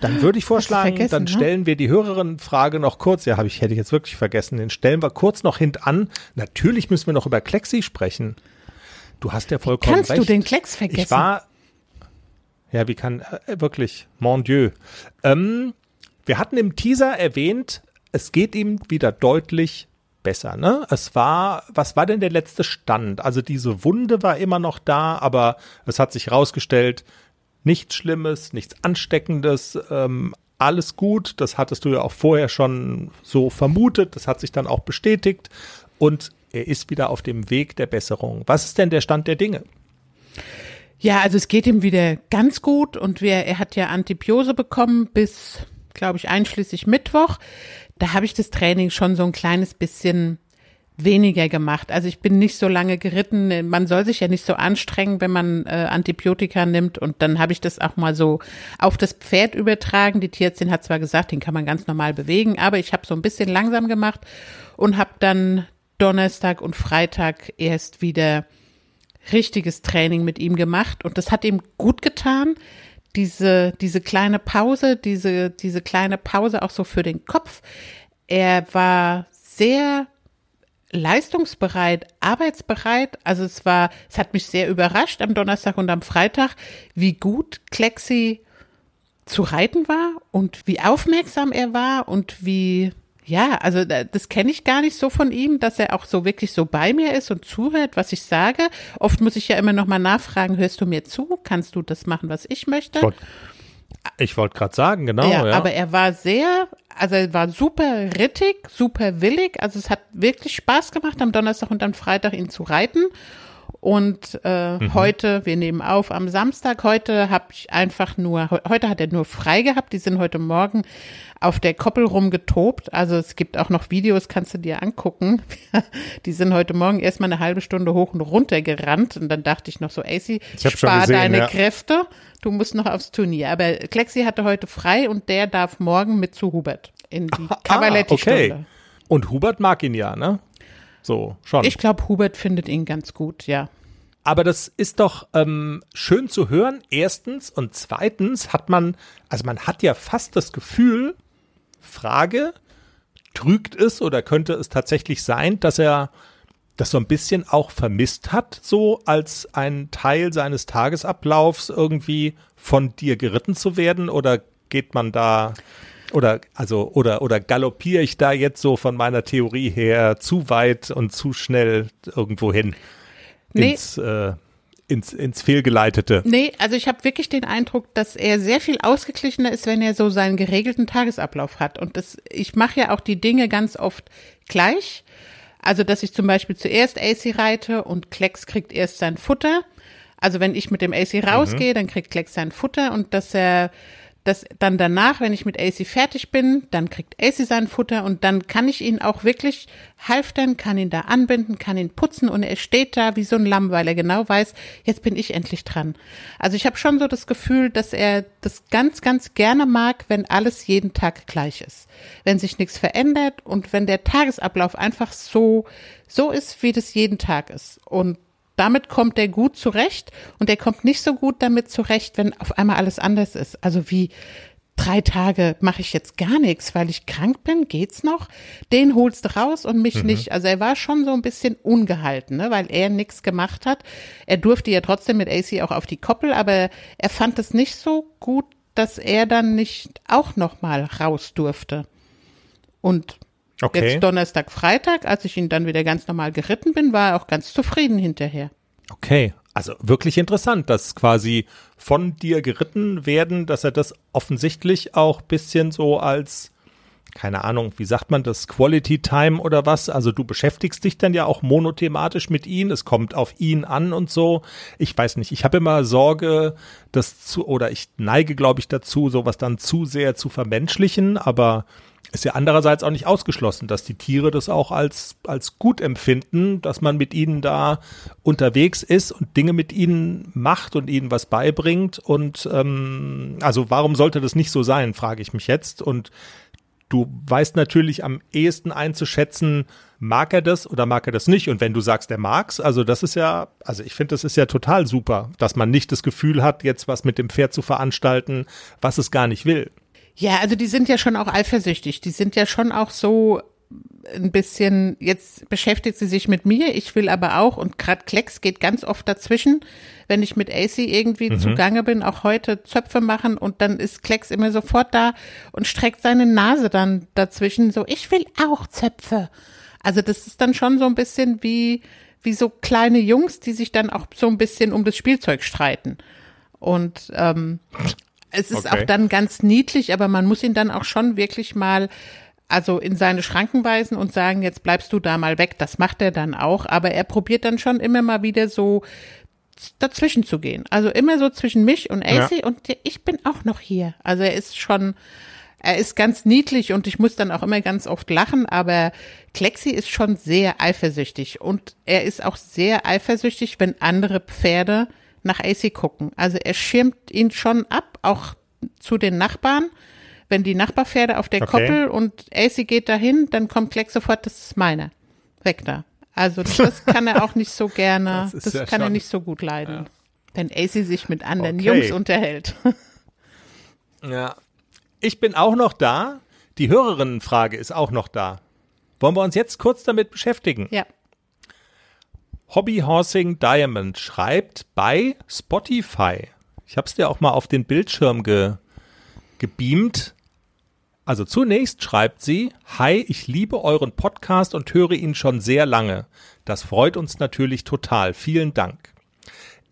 Dann würde ich vorschlagen, dann ne? stellen wir die Hörerinnenfrage noch kurz. Ja, habe ich hätte ich jetzt wirklich vergessen. Den stellen wir kurz noch hintan. Natürlich müssen wir noch über Klexi sprechen. Du hast ja vollkommen Kannst recht. Kannst du den Klecks vergessen? Ich war ja, wie kann äh, wirklich mon Dieu. Ähm, wir hatten im Teaser erwähnt, es geht ihm wieder deutlich besser, ne? Es war, was war denn der letzte Stand? Also diese Wunde war immer noch da, aber es hat sich rausgestellt, nichts Schlimmes, nichts Ansteckendes, ähm, alles gut. Das hattest du ja auch vorher schon so vermutet. Das hat sich dann auch bestätigt und er ist wieder auf dem Weg der Besserung. Was ist denn der Stand der Dinge? Ja, also es geht ihm wieder ganz gut und wir, er hat ja Antibiose bekommen bis, glaube ich, einschließlich Mittwoch. Da habe ich das Training schon so ein kleines bisschen weniger gemacht. Also ich bin nicht so lange geritten. Man soll sich ja nicht so anstrengen, wenn man äh, Antibiotika nimmt. Und dann habe ich das auch mal so auf das Pferd übertragen. Die Tierärztin hat zwar gesagt, den kann man ganz normal bewegen, aber ich habe so ein bisschen langsam gemacht und habe dann Donnerstag und Freitag erst wieder richtiges Training mit ihm gemacht. Und das hat ihm gut getan. Diese, diese kleine Pause, diese, diese kleine Pause auch so für den Kopf. Er war sehr leistungsbereit, arbeitsbereit. Also es war, es hat mich sehr überrascht am Donnerstag und am Freitag, wie gut Klexi zu reiten war und wie aufmerksam er war und wie, ja, also das kenne ich gar nicht so von ihm, dass er auch so wirklich so bei mir ist und zuhört, was ich sage. Oft muss ich ja immer noch mal nachfragen, hörst du mir zu? Kannst du das machen, was ich möchte? Gott. Ich wollte gerade sagen, genau. Ja, ja, aber er war sehr, also er war super rittig, super willig. Also es hat wirklich Spaß gemacht, am Donnerstag und am Freitag ihn zu reiten. Und äh, mhm. heute, wir nehmen auf am Samstag, heute habe ich einfach nur, heute hat er nur frei gehabt, die sind heute Morgen auf der Koppel rumgetobt. Also es gibt auch noch Videos, kannst du dir angucken. die sind heute Morgen erstmal eine halbe Stunde hoch und runter gerannt. Und dann dachte ich noch so, AC, spar gesehen, deine ja. Kräfte, du musst noch aufs Turnier. Aber Klexi hatte heute frei und der darf morgen mit zu Hubert in die ah, Cavaletti-Stunde. Okay. Und Hubert mag ihn ja, ne? So, schon. Ich glaube, Hubert findet ihn ganz gut, ja. Aber das ist doch ähm, schön zu hören, erstens. Und zweitens hat man, also man hat ja fast das Gefühl, Frage, trügt es oder könnte es tatsächlich sein, dass er das so ein bisschen auch vermisst hat, so als ein Teil seines Tagesablaufs irgendwie von dir geritten zu werden? Oder geht man da oder also oder oder galoppiere ich da jetzt so von meiner Theorie her zu weit und zu schnell irgendwo hin nee. ins äh, ins, ins Fehlgeleitete. Nee, also ich habe wirklich den Eindruck, dass er sehr viel ausgeglichener ist, wenn er so seinen geregelten Tagesablauf hat. Und das, ich mache ja auch die Dinge ganz oft gleich. Also, dass ich zum Beispiel zuerst AC reite und Klecks kriegt erst sein Futter. Also, wenn ich mit dem AC rausgehe, mhm. dann kriegt Klecks sein Futter und dass er dass dann danach, wenn ich mit AC fertig bin, dann kriegt AC sein Futter und dann kann ich ihn auch wirklich halftern, kann ihn da anbinden, kann ihn putzen und er steht da wie so ein Lamm, weil er genau weiß, jetzt bin ich endlich dran. Also ich habe schon so das Gefühl, dass er das ganz, ganz gerne mag, wenn alles jeden Tag gleich ist. Wenn sich nichts verändert und wenn der Tagesablauf einfach so, so ist, wie das jeden Tag ist. Und damit kommt er gut zurecht und er kommt nicht so gut damit zurecht, wenn auf einmal alles anders ist. Also wie drei Tage mache ich jetzt gar nichts, weil ich krank bin, geht's noch? Den holst du raus und mich mhm. nicht. Also er war schon so ein bisschen ungehalten, ne, weil er nichts gemacht hat. Er durfte ja trotzdem mit AC auch auf die Koppel, aber er fand es nicht so gut, dass er dann nicht auch noch mal raus durfte. Und okay. jetzt Donnerstag, Freitag, als ich ihn dann wieder ganz normal geritten bin, war er auch ganz zufrieden hinterher. Okay, also wirklich interessant, dass quasi von dir geritten werden, dass er das offensichtlich auch bisschen so als keine Ahnung, wie sagt man das, Quality Time oder was? Also du beschäftigst dich dann ja auch monothematisch mit ihm, es kommt auf ihn an und so. Ich weiß nicht, ich habe immer Sorge, das zu, oder ich neige, glaube ich, dazu, sowas dann zu sehr zu vermenschlichen, aber ist ja andererseits auch nicht ausgeschlossen, dass die Tiere das auch als, als gut empfinden, dass man mit ihnen da unterwegs ist und Dinge mit ihnen macht und ihnen was beibringt. Und ähm, also warum sollte das nicht so sein, frage ich mich jetzt. Und du weißt natürlich am ehesten einzuschätzen, mag er das oder mag er das nicht? Und wenn du sagst, er mag's, also das ist ja, also ich finde, das ist ja total super, dass man nicht das Gefühl hat, jetzt was mit dem Pferd zu veranstalten, was es gar nicht will. Ja, also die sind ja schon auch eifersüchtig. Die sind ja schon auch so ein bisschen, jetzt beschäftigt sie sich mit mir, ich will aber auch, und gerade Klecks geht ganz oft dazwischen, wenn ich mit AC irgendwie mhm. zugange bin, auch heute Zöpfe machen und dann ist Klecks immer sofort da und streckt seine Nase dann dazwischen, so, ich will auch Zöpfe. Also das ist dann schon so ein bisschen wie, wie so kleine Jungs, die sich dann auch so ein bisschen um das Spielzeug streiten. Und ähm, es ist okay. auch dann ganz niedlich, aber man muss ihn dann auch schon wirklich mal also in seine Schranken weisen und sagen, jetzt bleibst du da mal weg. Das macht er dann auch, aber er probiert dann schon immer mal wieder so dazwischen zu gehen. Also immer so zwischen mich und AC ja. und ich bin auch noch hier. Also er ist schon, er ist ganz niedlich und ich muss dann auch immer ganz oft lachen, aber Klexi ist schon sehr eifersüchtig und er ist auch sehr eifersüchtig, wenn andere Pferde nach AC gucken. Also er schirmt ihn schon ab, auch zu den Nachbarn. Wenn die Nachbarpferde auf der okay. Koppel und AC geht dahin, dann kommt Kleck sofort, das ist meine. Weg da. Also das kann er auch nicht so gerne, das, das ja kann er nicht so gut leiden. Ja. Wenn AC sich mit anderen okay. Jungs unterhält. Ja. Ich bin auch noch da. Die Hörerinnenfrage ist auch noch da. Wollen wir uns jetzt kurz damit beschäftigen? Ja. Hobby Horsing Diamond schreibt bei Spotify. Ich habe es dir auch mal auf den Bildschirm ge, gebeamt. Also zunächst schreibt sie, Hi, ich liebe euren Podcast und höre ihn schon sehr lange. Das freut uns natürlich total. Vielen Dank.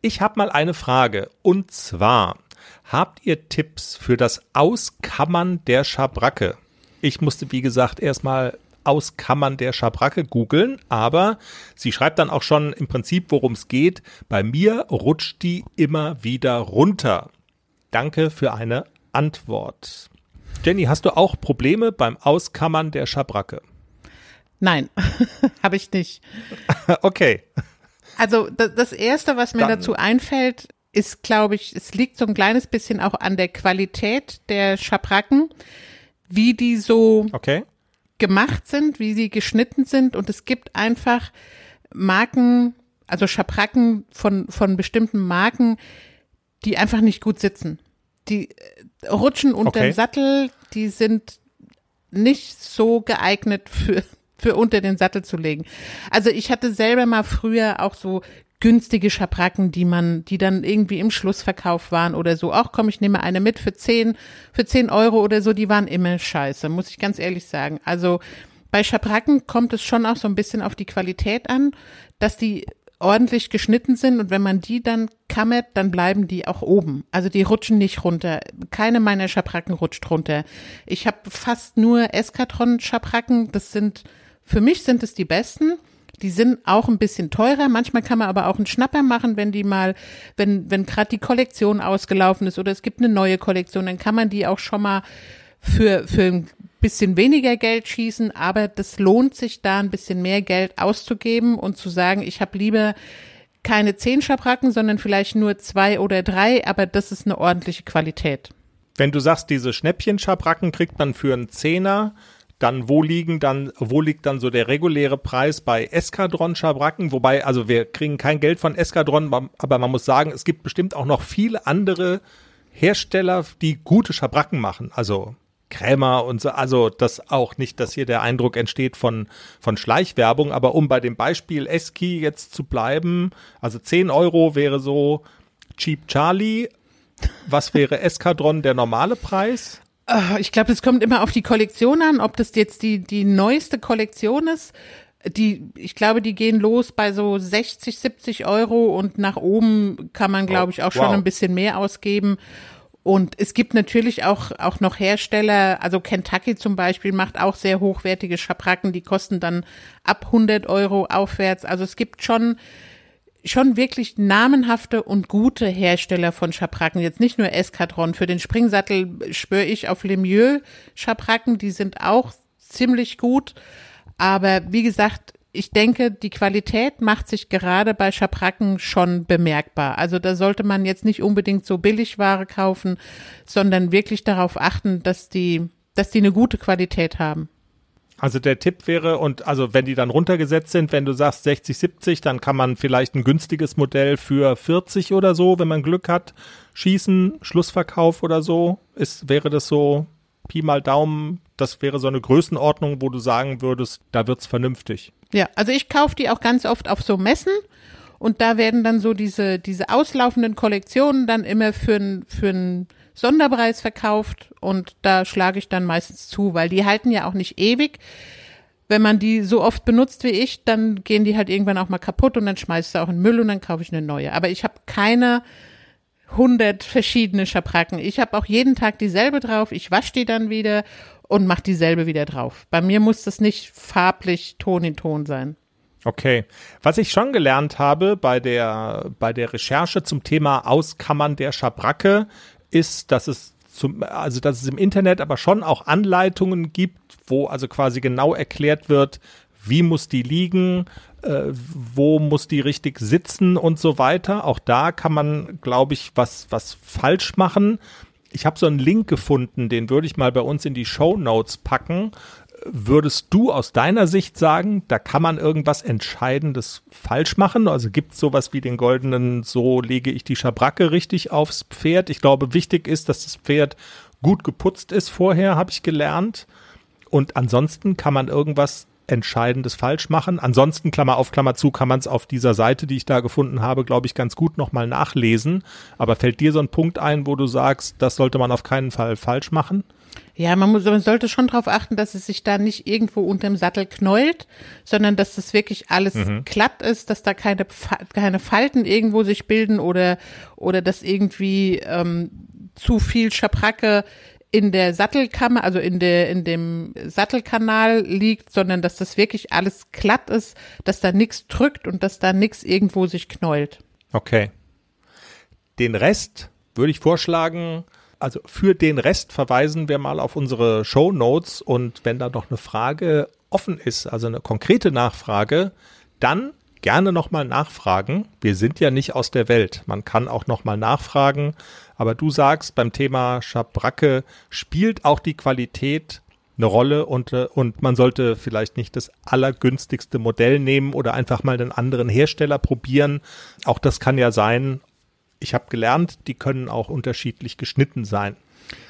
Ich habe mal eine Frage und zwar, habt ihr Tipps für das Auskammern der Schabracke? Ich musste, wie gesagt, erstmal Auskammern der Schabracke googeln, aber sie schreibt dann auch schon im Prinzip, worum es geht. Bei mir rutscht die immer wieder runter. Danke für eine Antwort. Jenny, hast du auch Probleme beim Auskammern der Schabracke? Nein, habe ich nicht. okay. Also das, Erste, was mir Dann. dazu einfällt, ist, glaube ich, es liegt so ein kleines bisschen auch an der Qualität der Schabracken, wie die so okay gemacht sind, wie sie geschnitten sind und es gibt einfach Marken, also Schabracken von, von bestimmten Marken, die einfach nicht gut sitzen. Die äh, rutschen unter okay. den Sattel, die sind nicht so geeignet für, für unter den Sattel zu legen. Also ich hatte selber mal früher auch so günstige Schabracken, die man, die dann irgendwie im Schlussverkauf waren oder so. Auch komm, ich nehme eine mit für zehn, für zehn Euro oder so, die waren immer scheiße, muss ich ganz ehrlich sagen. Also bei Schabracken kommt es schon auch so ein bisschen auf die Qualität an, dass die ordentlich geschnitten sind und wenn man die dann kammert, dann bleiben die auch oben. Also die rutschen nicht runter. Keine meiner Schabracken rutscht runter. Ich habe fast nur Eskadron-Schabracken. Das sind, für mich sind es die besten. Die sind auch ein bisschen teurer. Manchmal kann man aber auch einen Schnapper machen, wenn die mal, wenn, wenn gerade die Kollektion ausgelaufen ist oder es gibt eine neue Kollektion, dann kann man die auch schon mal für, für ein bisschen weniger Geld schießen. Aber das lohnt sich da ein bisschen mehr Geld auszugeben und zu sagen, ich habe lieber keine zehn Schabracken, sondern vielleicht nur zwei oder drei, aber das ist eine ordentliche Qualität. Wenn du sagst, diese Schnäppchen-Schabracken kriegt man für einen Zehner, dann wo liegen dann, wo liegt dann so der reguläre Preis bei Eskadron Schabracken? Wobei, also wir kriegen kein Geld von Eskadron, aber man muss sagen, es gibt bestimmt auch noch viele andere Hersteller, die gute Schabracken machen. Also Krämer und so, also das auch nicht, dass hier der Eindruck entsteht von, von Schleichwerbung, aber um bei dem Beispiel Eski jetzt zu bleiben, also 10 Euro wäre so Cheap Charlie. Was wäre Eskadron der normale Preis? Ah, Ich glaube, es kommt immer auf die Kollektion an, ob das jetzt die, die neueste Kollektion ist. Die, ich glaube, die gehen los bei so 60, 70 Euro und nach oben kann man, glaube Oh, ich, auch schon wow. ein bisschen mehr ausgeben. Und es gibt natürlich auch, auch noch Hersteller, also Kentucky zum Beispiel macht auch sehr hochwertige Schabracken, die kosten dann ab 100 Euro aufwärts. Also es gibt schon, schon wirklich namenhafte und gute Hersteller von Schabracken. Jetzt nicht nur Eskadron. Für den Springsattel schwöre ich auf Lemieux Schabracken, die sind auch ziemlich gut. Aber wie gesagt, ich denke, die Qualität macht sich gerade bei Schabracken schon bemerkbar. Also da sollte man jetzt nicht unbedingt so Billigware kaufen, sondern wirklich darauf achten, dass die, dass die eine gute Qualität haben. Also der Tipp wäre, und also wenn die dann runtergesetzt sind, wenn du sagst 60, 70, dann kann man vielleicht ein günstiges Modell für 40 oder so, wenn man Glück hat, schießen, Schlussverkauf oder so. Ist, wäre das so Pi mal Daumen, das wäre so eine Größenordnung, wo du sagen würdest, da wird's vernünftig. Ja, also ich kaufe die auch ganz oft auf so Messen und da werden dann so diese, diese auslaufenden Kollektionen dann immer für einen für einen Sonderpreis verkauft und da schlage ich dann meistens zu, weil die halten ja auch nicht ewig. Wenn man die so oft benutzt wie ich, dann gehen die halt irgendwann auch mal kaputt und dann schmeißt du auch in den Müll und dann kaufe ich eine neue. Aber ich habe keine hundert verschiedene Schabracken. Ich habe auch jeden Tag dieselbe drauf. Ich wasche die dann wieder und mache dieselbe wieder drauf. Bei mir muss das nicht farblich Ton in Ton sein. Okay. Was ich schon gelernt habe bei der, bei der Recherche zum Thema Auskammern der Schabracke, ist, dass es zum, also dass es im Internet aber schon auch Anleitungen gibt, wo also quasi genau erklärt wird, wie muss die liegen, äh, wo muss die richtig sitzen und so weiter. Auch da kann man, glaube ich, was, was falsch machen. Ich habe so einen Link gefunden, den würde ich mal bei uns in die Show Notes packen. Würdest du aus deiner Sicht sagen, da kann man irgendwas Entscheidendes falsch machen? Also gibt es sowas wie den goldenen, so lege ich die Schabracke richtig aufs Pferd? Ich glaube, wichtig ist, dass das Pferd gut geputzt ist vorher, habe ich gelernt. Und ansonsten kann man irgendwas Entscheidendes falsch machen. Ansonsten, Klammer auf, Klammer zu, kann man es auf dieser Seite, die ich da gefunden habe, glaube ich, ganz gut nochmal nachlesen. Aber fällt dir so ein Punkt ein, wo du sagst, das sollte man auf keinen Fall falsch machen? Ja, man, muss, man sollte schon darauf achten, dass es sich da nicht irgendwo unterm Sattel knäult, sondern dass das wirklich alles glatt ist, dass da keine, keine Falten irgendwo sich bilden oder, oder dass irgendwie ähm, zu viel Schabracke in der Sattelkammer, also in der, in dem Sattelkanal liegt, sondern dass das wirklich alles glatt ist, dass da nichts drückt und dass da nichts irgendwo sich knäult. Okay. Den Rest würde ich vorschlagen, also für den Rest verweisen wir mal auf unsere Show Notes und wenn da noch eine Frage offen ist, also eine konkrete Nachfrage, dann gerne nochmal nachfragen. Wir sind ja nicht aus der Welt. Man kann auch nochmal nachfragen. Aber du sagst, beim Thema Schabracke spielt auch die Qualität eine Rolle und, äh, und man sollte vielleicht nicht das allergünstigste Modell nehmen oder einfach mal einen anderen Hersteller probieren. Auch das kann ja sein. Ich habe gelernt, die können auch unterschiedlich geschnitten sein.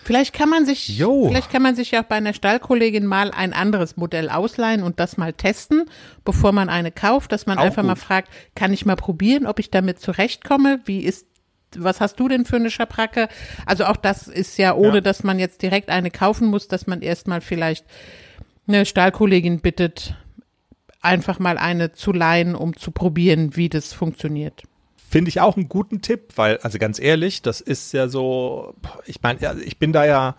Vielleicht kann man sich, Jo. vielleicht kann man sich ja auch bei einer Stallkollegin mal ein anderes Modell ausleihen und das mal testen, bevor man eine kauft, dass man Auch einfach mal gut. fragt, kann ich mal probieren, ob ich damit zurechtkomme? Wie ist, was hast du denn für eine Schabracke? Also auch das ist ja ohne, Ja. dass man jetzt direkt eine kaufen muss, dass man erstmal vielleicht eine Stahlkollegin bittet, einfach mal eine zu leihen, um zu probieren, wie das funktioniert. Finde ich auch einen guten Tipp, weil, also ganz ehrlich, das ist ja so, ich meine, ich bin da ja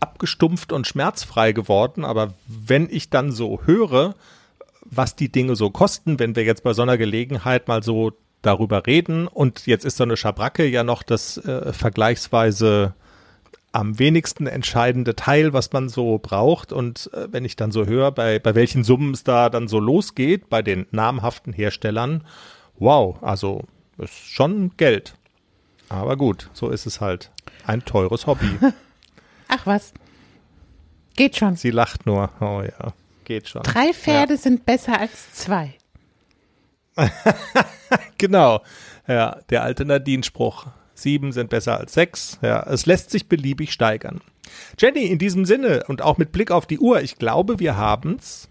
abgestumpft und schmerzfrei geworden, aber wenn ich dann so höre, was die Dinge so kosten, wenn wir jetzt bei so einer Gelegenheit mal so darüber reden und jetzt ist so eine Schabracke ja noch das äh, vergleichsweise am wenigsten entscheidende Teil, was man so braucht. Und äh, wenn ich dann so höre, bei, bei welchen Summen es da dann so losgeht, bei den namhaften Herstellern, wow, also ist schon Geld. Aber gut, so ist es halt. Ein teures Hobby. Ach was. Geht schon. Sie lacht nur. Oh ja, geht schon. Drei Pferde sind besser als zwei. Genau. Ja, der alte Nadine-Spruch. sieben sind besser als sechs. Ja, es lässt sich beliebig steigern. Jenny, in diesem Sinne und auch mit Blick auf die Uhr, ich glaube, wir haben's.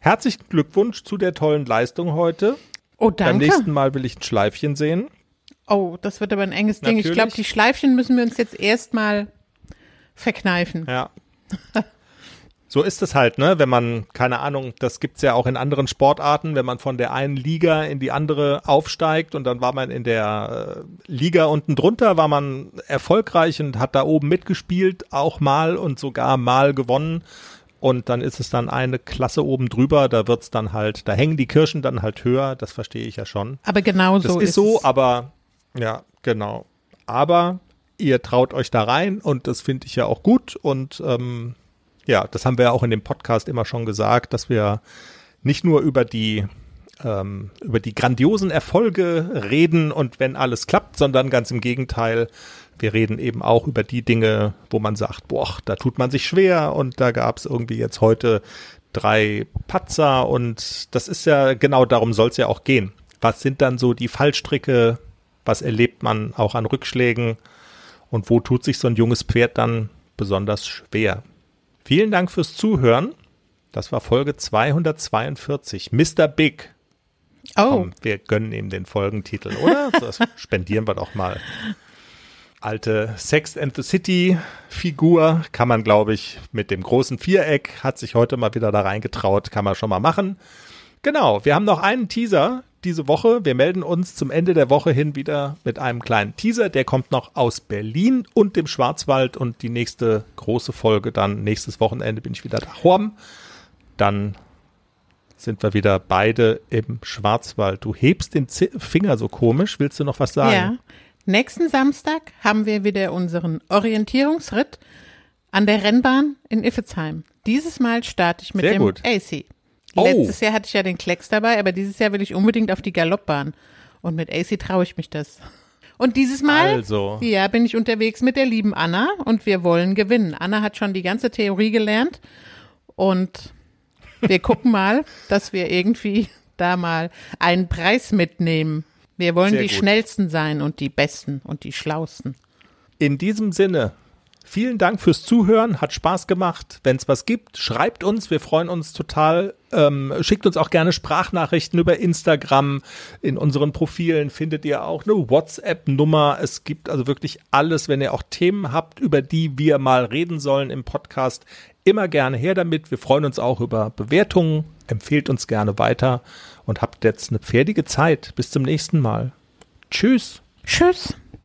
Herzlichen Glückwunsch zu der tollen Leistung heute. Oh, Beim danke. nächsten Mal will ich ein Schleifchen sehen. Oh, das wird aber ein enges Ding. Ich glaube, die Schleifchen müssen wir uns jetzt erstmal verkneifen. Ja. So ist es halt, ne? Wenn man, keine Ahnung, das gibt's ja auch in anderen Sportarten, wenn man von der einen Liga in die andere aufsteigt und dann war man in der äh, Liga unten drunter, war man erfolgreich und hat da oben mitgespielt, auch mal und sogar mal gewonnen. Und dann ist es dann eine Klasse oben drüber, da wird's dann halt, da hängen die Kirschen dann halt höher, das verstehe ich ja schon. Aber genau Das so ist so, es. aber ja, genau. Aber ihr traut euch da rein und das finde ich ja auch gut. Und ähm, ja, das haben wir ja auch in dem Podcast immer schon gesagt, dass wir nicht nur über die ähm, über die grandiosen Erfolge reden und wenn alles klappt, sondern ganz im Gegenteil, wir reden eben auch über die Dinge, wo man sagt, boah, da tut man sich schwer und da gab es irgendwie jetzt heute drei Patzer und das ist ja genau darum soll es ja auch gehen. Was sind dann so die Fallstricke? Was erlebt man auch an Rückschlägen? Und wo tut sich so ein junges Pferd dann besonders schwer? Vielen Dank fürs Zuhören. Das war Folge 242. Mr. Big. Oh, Komm, wir gönnen ihm den Folgentitel, oder? Das spendieren wir doch mal. Alte Sex and the City Figur kann man, glaube ich, mit dem großen Viereck, hat sich heute mal wieder da reingetraut, kann man schon mal machen. Genau, wir haben noch einen Teaser diese Woche. Wir melden uns zum Ende der Woche hin wieder mit einem kleinen Teaser. Der kommt noch aus Berlin und dem Schwarzwald und die nächste große Folge dann nächstes Wochenende bin ich wieder da. Horm. Dann sind wir wieder beide im Schwarzwald. Du hebst den Z Finger so komisch. Willst du noch was sagen? ja. Nächsten Samstag haben wir wieder unseren Orientierungsritt an der Rennbahn in Iffezheim. Dieses Mal starte ich mit Sehr dem gut. AC. Oh. Letztes Jahr hatte ich ja den Klecks dabei, aber dieses Jahr will ich unbedingt auf die Galoppbahn. Und mit AC traue ich mich das. Und dieses Mal Also. ja, bin ich unterwegs mit der lieben Anna und wir wollen gewinnen. Anna hat schon die ganze Theorie gelernt und wir gucken mal, dass wir irgendwie da mal einen Preis mitnehmen. Wir wollen Sehr die gut. schnellsten sein und die besten und die schlausten. In diesem Sinne, vielen Dank fürs Zuhören, hat Spaß gemacht. Wenn es was gibt, schreibt uns, wir freuen uns total. Ähm, schickt uns auch gerne Sprachnachrichten über Instagram. In unseren Profilen findet ihr auch eine WhatsApp-Nummer. Es gibt also wirklich alles, wenn ihr auch Themen habt, über die wir mal reden sollen im Podcast. Immer gerne her damit. Wir freuen uns auch über Bewertungen. Empfehlt uns gerne weiter und habt jetzt eine pferdige Zeit. Bis zum nächsten Mal. Tschüss. Tschüss.